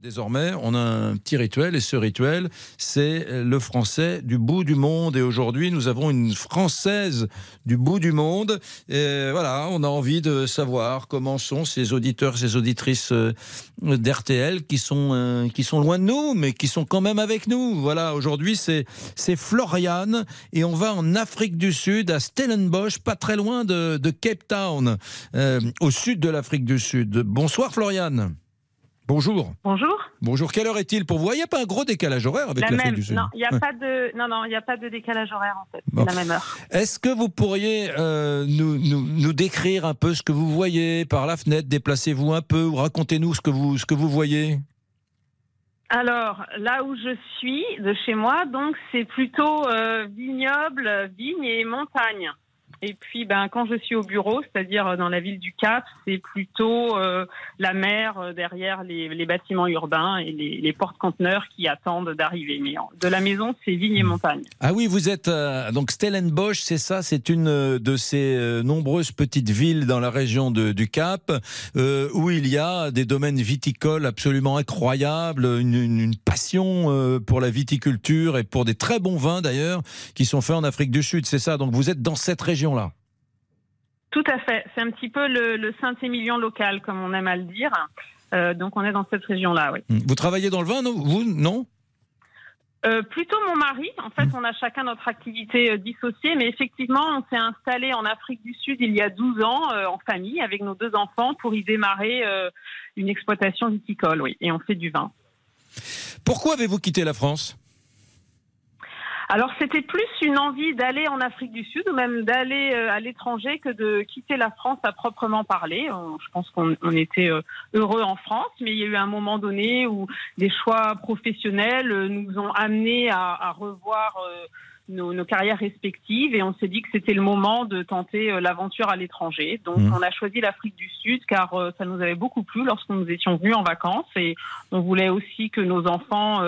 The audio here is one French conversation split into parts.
Désormais, on a un petit rituel et ce rituel, c'est le français du bout du monde. Et aujourd'hui, nous avons une française du bout du monde. Et voilà, on a envie de savoir comment sont ces auditeurs, ces auditrices euh, d'RTL qui sont euh, qui sont loin de nous, mais qui sont quand même avec nous. Voilà, aujourd'hui, c'est c'est Floriane et on va en Afrique du Sud, à Stellenbosch, pas très loin de, de Cape Town, euh, au sud de l'Afrique du Sud. Bonsoir, Floriane. Bonjour. Bonjour. Bonjour. Quelle heure est-il pour vous? Il n'y a pas un gros décalage horaire avec du Sud Non, il n'y a, pas de... non, non, a pas de décalage horaire en fait. La même heure. Est-ce que vous pourriez euh, nous, nous, décrire un peu ce que vous voyez par la fenêtre? Déplacez-vous un peu ou racontez-nous ce que vous, ce que vous voyez? Alors, là où je suis, de chez moi, donc c'est plutôt euh, vignoble, vigne et montagne. Et puis, ben, quand je suis au bureau, c'est-à-dire euh, dans la ville du Cap, c'est plutôt euh, la mer euh, derrière les, les, bâtiments urbains et les, les portes-conteneurs qui attendent d'arriver. Mais de la maison, c'est vigne et montagne. Ah oui, vous êtes donc Stellenbosch, c'est ça C'est une de ces nombreuses petites villes dans la région de, du Cap où il y a des domaines viticoles absolument incroyables, une, une, une passion pour la viticulture et pour des très bons vins d'ailleurs qui sont faits en Afrique du Sud. C'est ça. Donc vous êtes dans cette région là Tout à fait. C'est un petit peu le, Saint-Émilion local, comme on aime à le dire. Euh, donc on est dans cette région-là, oui. Vous travaillez dans le vin, non? Vous Non? Euh, plutôt mon mari. En fait, on a chacun notre activité euh, dissociée, mais effectivement, on s'est installé en Afrique du Sud il y a 12 ans en famille avec nos deux enfants pour y démarrer une exploitation viticole, oui, et on fait du vin. Pourquoi avez-vous quitté la France? Alors c'était plus une envie d'aller en Afrique du Sud ou même d'aller euh, à l'étranger que de quitter la France à proprement parler. Je pense qu'on était euh, heureux en France, mais il y a eu un moment donné où des choix professionnels euh, nous ont amenés à, revoir nos, carrières respectives et on s'est dit que c'était le moment de tenter l'aventure à l'étranger. Donc mmh. on a choisi l'Afrique du Sud car ça nous avait beaucoup plu lorsque nous étions venus en vacances et on voulait aussi que nos enfants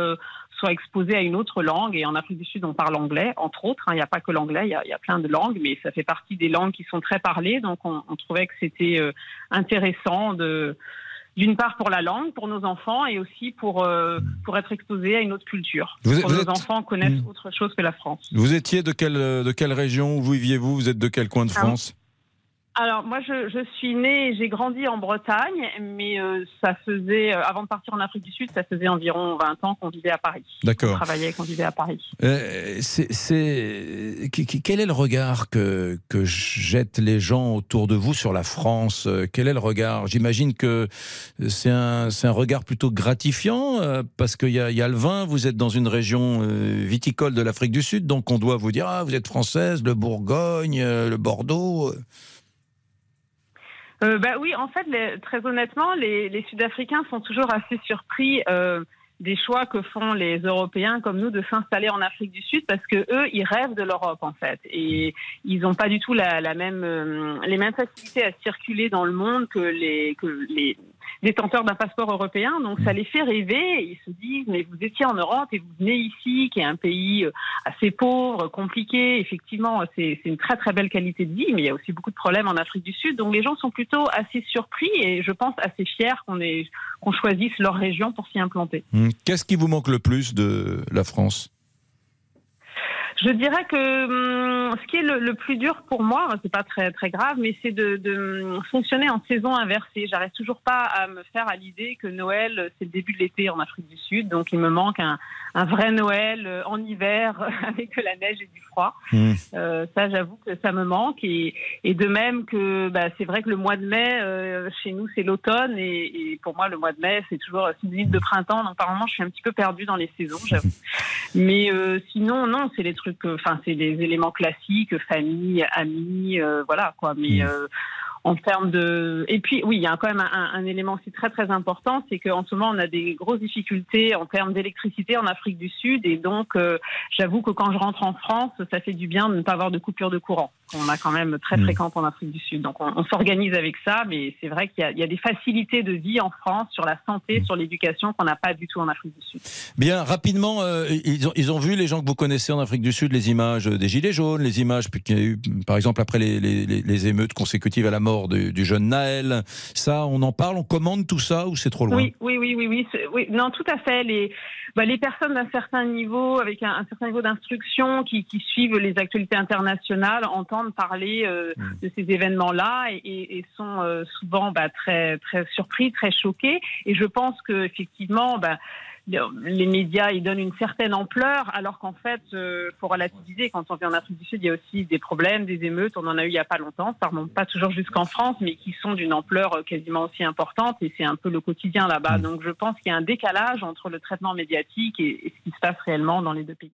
soit exposé à une autre langue. Et en Afrique du Sud, on parle anglais, entre autres. Hein. Il n'y a pas que l'anglais, il, y a, plein de langues, mais ça fait partie des langues qui sont très parlées. Donc, on, trouvait que c'était euh, intéressant de d'une part pour la langue, pour nos enfants, et aussi pour, euh, pour être exposé à une autre culture. pour nos enfants connaissent hmm. autre chose que la France. Vous étiez de quelle, de quelle région Où viviez-vous? Vous êtes de quel coin de ah, France? Alors moi je, suis née et j'ai grandi en Bretagne, mais euh, ça faisait euh, avant de partir en Afrique du Sud, ça faisait environ 20 ans qu'on vivait à Paris. D'accord. On travaillait qu'on vivait à Paris. Euh, c'est, quel est le regard que, que jettent les gens autour de vous sur la France Quel est le regard? J'imagine que c'est un, un regard plutôt gratifiant parce qu'il y a, y a le vin. Vous êtes dans une région viticole de l'Afrique du Sud, donc on doit vous dire ah vous êtes française, le Bourgogne, le Bordeaux euh, bah oui, en fait, très honnêtement, les, les Sud-Africains sont toujours assez surpris euh, des choix que font les Européens comme nous de s'installer en Afrique du Sud parce que eux, ils rêvent de l'Europe en fait. Et ils n'ont pas du tout la, la même euh, les mêmes facilités à circuler dans le monde que les que les détenteurs d'un passeport européen. Donc ça les fait rêver. Ils se disent mais vous étiez en Europe et vous venez ici, qui est un pays euh, assez pauvre, compliqué. Effectivement, c'est une très très belle qualité de vie, mais il y a aussi beaucoup de problèmes en Afrique du Sud. Donc les gens sont plutôt assez surpris et je pense assez fiers qu'on qu'on choisisse leur région pour s'y implanter. Hmm. Qu'est-ce qui vous manque le plus de la France? Je dirais que hum, ce qui est le, plus dur pour moi, c'est pas très très grave, mais c'est de, hum, fonctionner en saison inversée. J'arrive toujours pas à me faire à l'idée que Noël c'est le début de l'été en Afrique du Sud, donc il me manque un, vrai Noël euh, en hiver avec de la neige et du froid. Mmh. Euh, ça, j'avoue que ça me manque et, de même que bah, c'est vrai que le mois de mai euh, chez nous c'est l'automne et, pour moi le mois de mai c'est toujours synonyme de printemps. Donc par moment je suis un petit peu perdue dans les saisons, j'avoue. Mais sinon non, c'est les trucs enfin, c'est des éléments classiques, famille, amis, euh, voilà quoi. Mais mm. euh, en termes de, et puis oui, il y a quand même un, élément aussi très très important, c'est qu'en ce moment on a des grosses difficultés en termes d'électricité en Afrique du Sud, et donc euh, j'avoue que quand je rentre en France, ça fait du bien de ne pas avoir de coupure de courant. Qu'on a quand même très mm. fréquentes en Afrique du Sud. Donc on, s'organise avec ça, mais c'est vrai qu'il y, a des facilités de vie en France sur la santé, mm. sur l'éducation qu'on n'a pas du tout en Afrique du Sud. Bien, rapidement, euh, ils, ont, ils, ont, vu les gens que vous connaissez en Afrique du Sud, les images des gilets jaunes, les images qu'il y a eu, par exemple après les, les, les, émeutes consécutives à la mort du, du, jeune Naël. Ça, on en parle, on commande tout ça ou c'est trop loin? Oui, oui, oui, oui, oui, oui, non, tout à fait. Les bah, les personnes d'un certain niveau, avec un, certain niveau d'instruction, qui, qui, suivent les actualités internationales, entendent parler euh, mmh. de ces événements-là et, et, sont euh, souvent bah, très, très surpris, très choqués. Et je pense que effectivement, bah, les médias ils donnent une certaine ampleur, alors qu'en fait, euh, faut relativiser. Quand on vient en Afrique du Sud, il y a aussi des problèmes, des émeutes. On en a eu il n'y a pas longtemps. Ça remonte pas toujours jusqu'en France, mais qui sont d'une ampleur euh, quasiment aussi importante. Et c'est un peu le quotidien là-bas. Mm. Donc je pense qu'il y a un décalage entre le traitement médiatique et ce qui se passe réellement dans les deux pays.